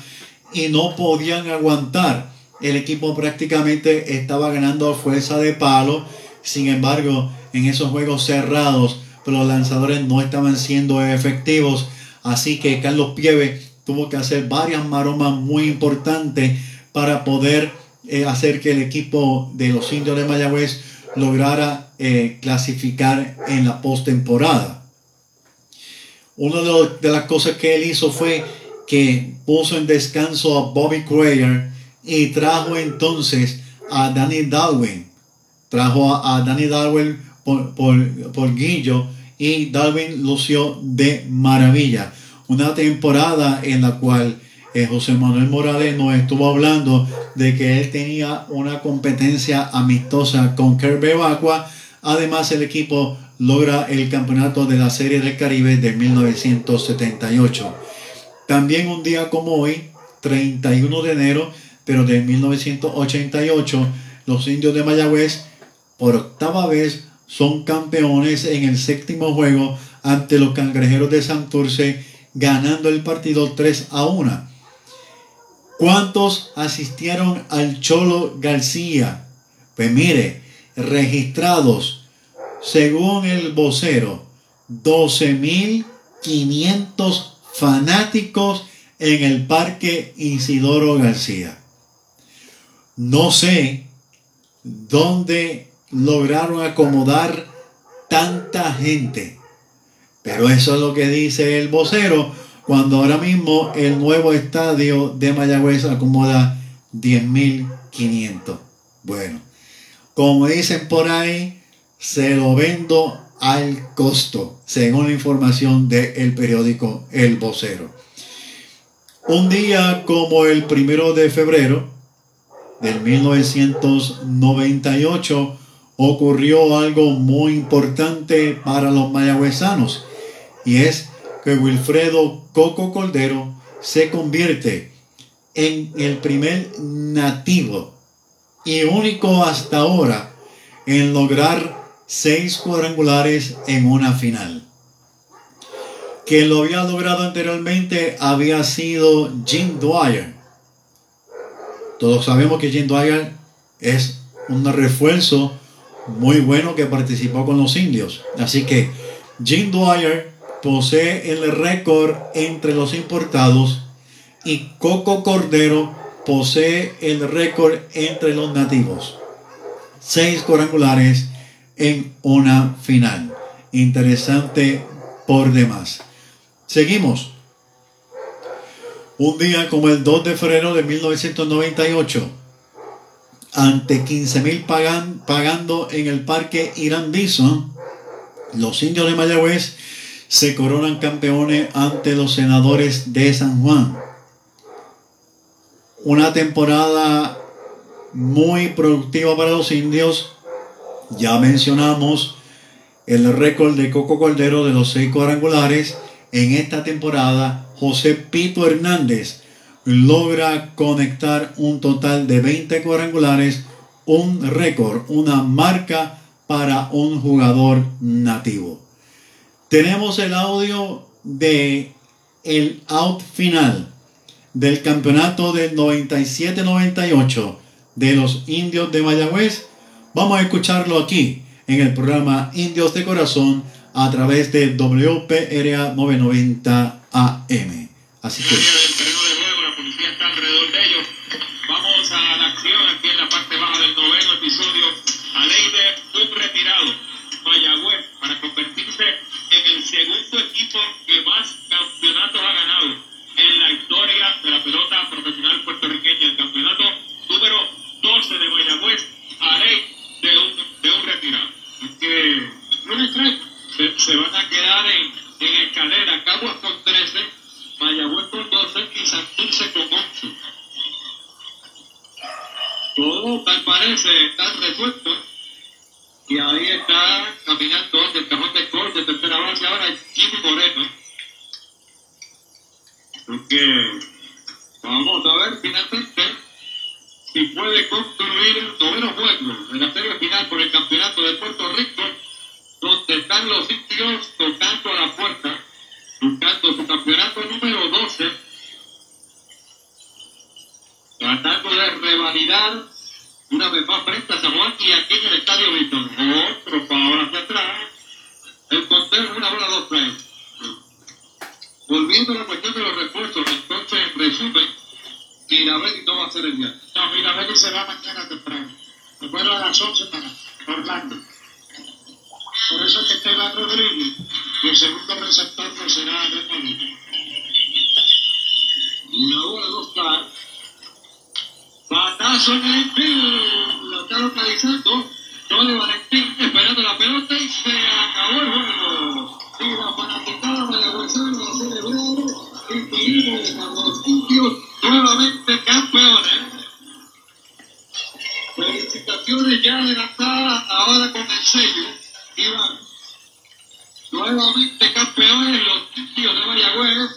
y no podían aguantar. El equipo prácticamente estaba ganando fuerza de palo. Sin embargo, en esos juegos cerrados, los lanzadores no estaban siendo efectivos. Así que Carlos Pieve tuvo que hacer varias maromas muy importantes para poder eh, hacer que el equipo de los indios de Mayagüez lograra eh, clasificar en la postemporada. Una de, las cosas que él hizo fue que puso en descanso a Bobby Crayer y trajo entonces a Danny Darwin. Trajo a, Danny Darwin por, por, Guillo y Darwin lució de maravilla. Una temporada en la cual eh, José Manuel Morales nos estuvo hablando de que él tenía una competencia amistosa con Kirby Vacua. Además, el equipo logra el campeonato de la Serie del Caribe de 1978. También un día como hoy, 31 de enero, pero de 1988, los indios de Mayagüez por octava vez son campeones en el séptimo juego ante los cangrejeros de Santurce, ganando el partido 3 a 1. ¿Cuántos asistieron al Cholo García? Pues mire, registrados, según el vocero, 12.500 fanáticos en el Parque Isidoro García. No sé dónde lograron acomodar tanta gente, pero eso es lo que dice el vocero cuando ahora mismo el nuevo estadio de Mayagüez acomoda 10.500. Bueno, como dicen por ahí, se lo vendo al costo, según la información del periódico El Vocero. Un día como el primero de febrero del 1998 ocurrió algo muy importante para los mayagüezanos y es que Wilfredo Coco Cordero se convierte en el primer nativo y único hasta ahora en lograr seis cuadrangulares en una final. Quien lo había logrado anteriormente había sido Jim Dwyer. Todos sabemos que Jim Dwyer es un refuerzo muy bueno que participó con los indios. Así que Jim Dwyer posee el récord entre los importados y Coco Cordero posee el récord entre los nativos. Seis cuadrangulares en una final. Interesante por demás. Seguimos. Un día como el 2 de febrero de 1998, ante 15 mil pagando en el parque Irán los indios de Mayagüez se coronan campeones ante los senadores de San Juan. Una temporada muy productiva para los indios. Ya mencionamos el récord de Coco Cordero de los seis cuadrangulares. En esta temporada, José Pito Hernández logra conectar un total de 20 cuadrangulares, un récord, una marca para un jugador nativo. Tenemos el audio de el out final del campeonato del 97-98 de los indios de Mayagüez. Vamos a escucharlo aquí en el programa Indios de Corazón a través de WPRA 990 AM. Así que... Segundo equipo que más campeonatos ha ganado en la historia de la pelota profesional puertorriqueña. El campeonato número 12 de Mayagüez a ley de un, de un retirado. que se, se, van a quedar en, en escalera, Caguas con 13, Mayagüez con 12 y Santurce con 11. parece estar resuelto. Y ahí está caminando del cajón de gol de tercera base ahora Jimmy Moreno. Porque vamos a ver finalmente si puede construir el noveno juego en la serie final por el campeonato de Puerto Rico, donde están los indios tocando a la puerta, buscando su campeonato número 12, tratando de revalidar una vez más y aquí en el estadio Víctor. Otro para hacia atrás. El conteo una bola dos tres. Volviendo a la cuestión de los refuerzos, entonces en resumen, Miravelli no va a ser el día. No, Miravelli se va mañana temprano. Me vuelvo a las 11 para Orlando. Por eso es que Esteban Rodríguez, y el segundo receptor, no será de Molina. Una bola dos tres. Batazo en el infield. Lo está localizando. Tony Valentín esperando la pelota y se acabó el juego. Y la fanaticada mayagüezana va a celebrar y seguimos a los indios nuevamente campeones. Felicitaciones ya adelantadas ahora con el sello. Iván. Nuevamente campeones los indios de Mayagüez.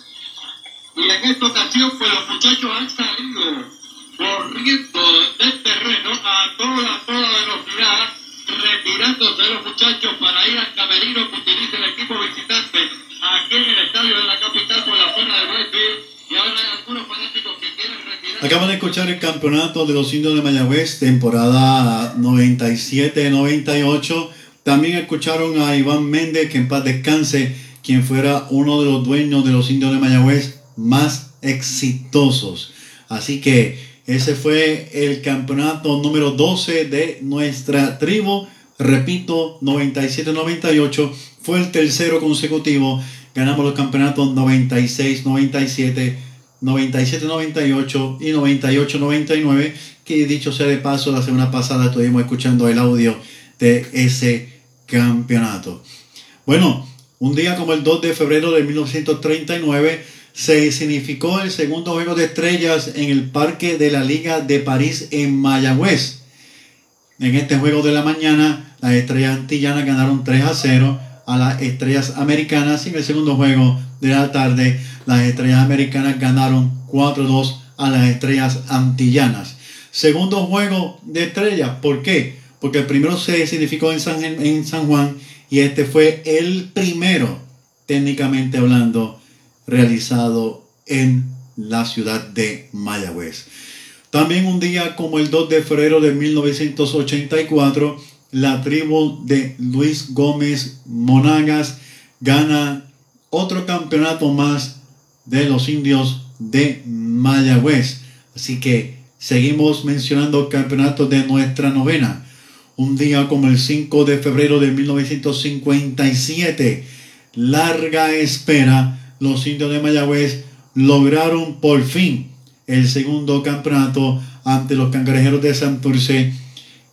Y en esta ocasión, pues los muchachos han salido corriendo del terreno a toda, toda velocidad, retirándose los muchachos para ir al camerino que utiliza el equipo visitante aquí en el estadio de la capital por la zona de Redfield. Y ahora hay algunos fanáticos que quieren retirar. Acaban de escuchar el campeonato de los indios de Mayagüez, temporada 97-98. También escucharon a Iván Méndez, que en paz descanse, quien fuera uno de los dueños de los indios de Mayagüez más exitosos. Así que ese fue el campeonato número 12 de nuestra tribu. Repito, 97-98 fue el tercero consecutivo. Ganamos los campeonatos 96-97, 97-98 y 98-99. Que dicho sea de paso, la semana pasada estuvimos escuchando el audio de ese campeonato. Bueno, un día como el 2 de febrero de 1939 se significó el segundo juego de estrellas en el Parque de la Liga de París en Mayagüez. En este juego de la mañana, las estrellas antillanas ganaron 3 a 0 a las estrellas americanas y en el segundo juego de la tarde, las estrellas americanas ganaron 4 a 2 a las estrellas antillanas. Segundo juego de estrellas, ¿por qué? Porque el primero se significó en San, en San Juan y este fue el primero, técnicamente hablando, realizado en la ciudad de Mayagüez. También un día como el 2 de febrero de 1984, la tribu de Luis Gómez Monagas gana otro campeonato más de los indios de Mayagüez. Así que seguimos mencionando campeonatos de nuestra novena. Un día como el 5 de febrero de 1957, larga espera, los indios de Mayagüez lograron por fin el segundo campeonato ante los cangrejeros de Santurce,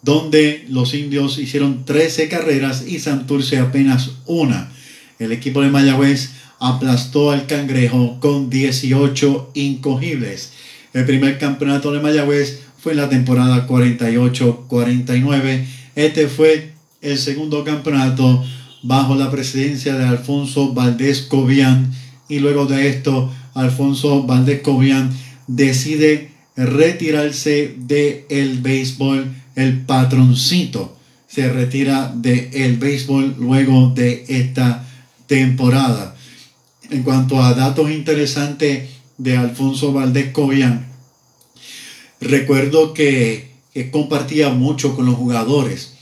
donde los indios hicieron 13 carreras y Santurce apenas una. El equipo de Mayagüez aplastó al cangrejo con 18 incogibles. El primer campeonato de Mayagüez fue en la temporada 48-49. Este fue el segundo campeonato bajo la presidencia de Alfonso Valdés Cobian y luego de esto Alfonso Valdés Cobian decide retirarse del el béisbol, el patroncito se retira del el béisbol luego de esta temporada. En cuanto a datos interesantes de Alfonso Valdés Cobian, recuerdo que, que compartía mucho con los jugadores.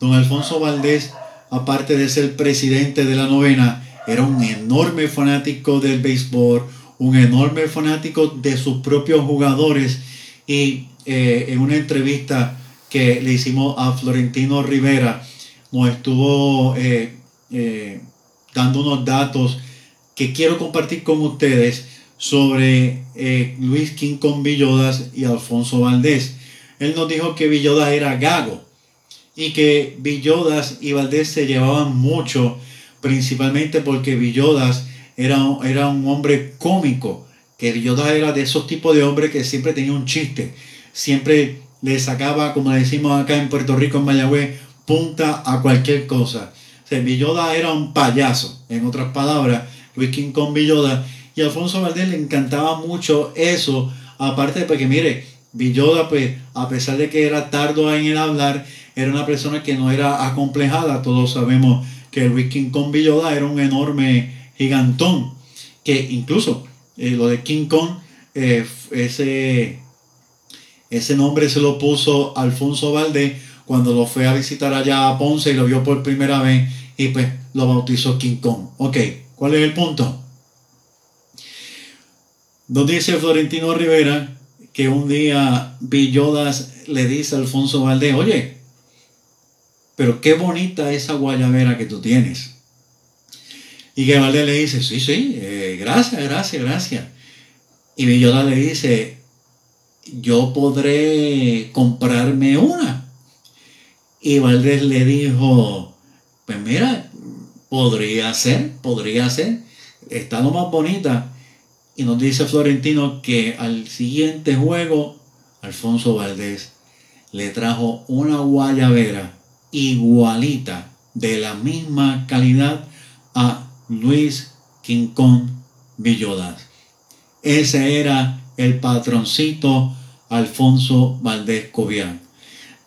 Don Alfonso Valdés, aparte de ser presidente de la novena, era un enorme fanático del béisbol, un enorme fanático de sus propios jugadores y eh, en una entrevista que le hicimos a Florentino Rivera nos estuvo eh, eh, dando unos datos que quiero compartir con ustedes sobre Luis Quincón Villodas y Alfonso Valdés. Él nos dijo que Villodas era gago y que Villodas y Valdés se llevaban mucho, principalmente porque Villodas era, era un hombre cómico, que Villodas era de esos tipos de hombres que siempre tenía un chiste, siempre le sacaba, como decimos acá en Puerto Rico, en Mayagüez, punta a cualquier cosa. O Villoda era un payaso, en otras palabras, Luis King con Villoda. Y Alfonso Valdés le encantaba mucho eso, aparte de porque, mire, Villoda, pues, a pesar de que era tardo en el hablar, era una persona que no era acomplejada. Todos sabemos que Luis King Kong Villoda era un enorme gigantón, que incluso eh, lo de King Kong, eh, ese, ese nombre se lo puso Alfonso Valdés cuando lo fue a visitar allá a Ponce y lo vio por primera vez y pues lo bautizó King Kong. Ok, ¿cuál es el punto? Donde dice Florentino Rivera que un día Villodas le dice a Alfonso Valdés, oye, pero qué bonita esa guayabera que tú tienes. Y que Valdés le dice, sí, sí, eh, gracias, gracias, gracias. Y Villodas le dice, yo podré comprarme una. Y Valdés le dijo, pues mira, podría ser, podría ser, está lo más bonita. Y nos dice Florentino que al siguiente juego, Alfonso Valdés le trajo una guayabera igualita, de la misma calidad a Luis Quincón Villodas. Ese era el patroncito Alfonso Valdés Cobian.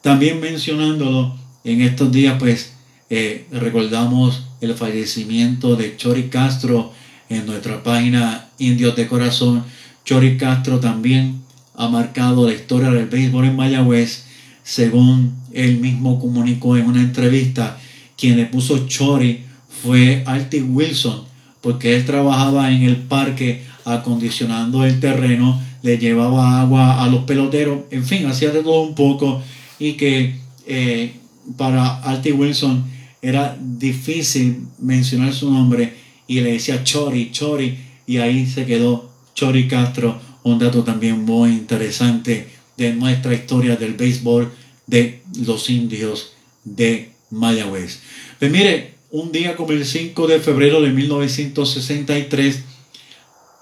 También mencionándolo, en estos días pues eh, recordamos el fallecimiento de Chori Castro en nuestra página Indios de Corazón. Chori Castro también ha marcado la historia del béisbol en Mayagüez, según él mismo comunicó en una entrevista. Quien le puso Chori fue Artie Wilson, porque él trabajaba en el parque acondicionando el terreno, le llevaba agua a los peloteros, en fin, hacía de todo un poco y que eh, para Artie Wilson era difícil mencionar su nombre y le decía Chori, Chori, y ahí se quedó Chori Castro, un dato también muy interesante de nuestra historia del béisbol de los indios de Mayagüez. Pues mire, un día como el 5 de febrero de 1963,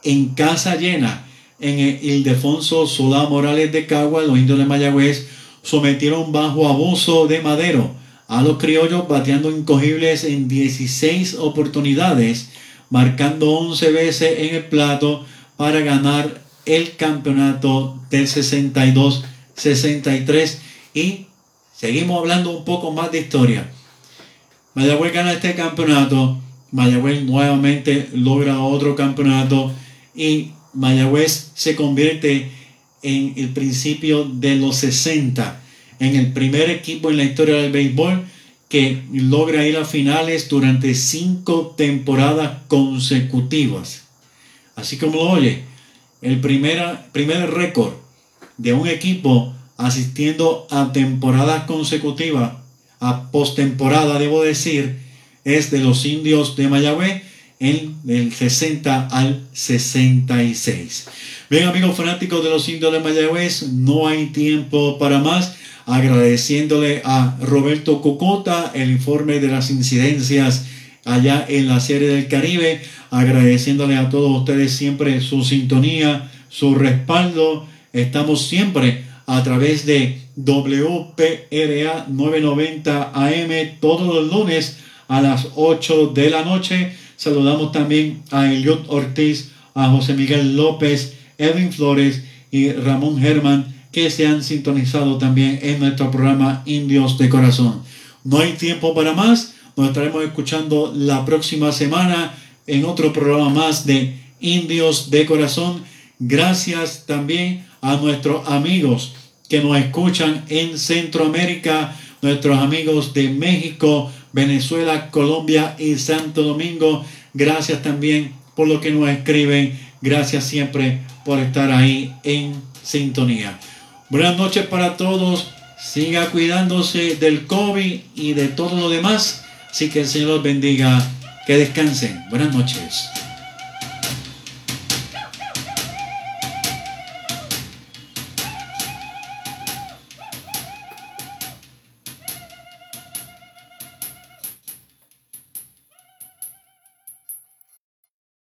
en casa llena, en el Ildefonso Solá Morales de Cagua, los indios de Mayagüez sometieron bajo abuso de madero a los criollos bateando incogibles en 16 oportunidades, marcando 11 veces en el plato para ganar el campeonato del 62-63 y seguimos hablando un poco más de historia. Mayagüez gana este campeonato, Mayagüez nuevamente logra otro campeonato y Mayagüez se convierte en el principio de los 60 en el primer equipo en la historia del béisbol que logra ir a finales durante cinco temporadas consecutivas. Así como lo oye, el primer, primer récord de un equipo asistiendo a temporadas consecutivas, a postemporada debo decir, es de los indios de Mayagüez en el 60 al 66. Bien amigos fanáticos de los indios de Mayagüez, no hay tiempo para más agradeciéndole a Roberto Cocota el informe de las incidencias allá en la serie del Caribe, agradeciéndole a todos ustedes siempre su sintonía, su respaldo. Estamos siempre a través de WPRA 990 AM todos los lunes a las 8 de la noche. Saludamos también a Eliot Ortiz, a José Miguel López, Edwin Flores y Ramón Germán que se han sintonizado también en nuestro programa Indios de Corazón. No hay tiempo para más. Nos estaremos escuchando la próxima semana en otro programa más de Indios de Corazón. Gracias también a nuestros amigos que nos escuchan en Centroamérica, nuestros amigos de México, Venezuela, Colombia y Santo Domingo. Gracias también por lo que nos escriben. Gracias siempre por estar ahí en sintonía. Buenas noches para todos. Siga cuidándose del COVID y de todo lo demás. Así que el Señor los bendiga. Que descansen. Buenas noches.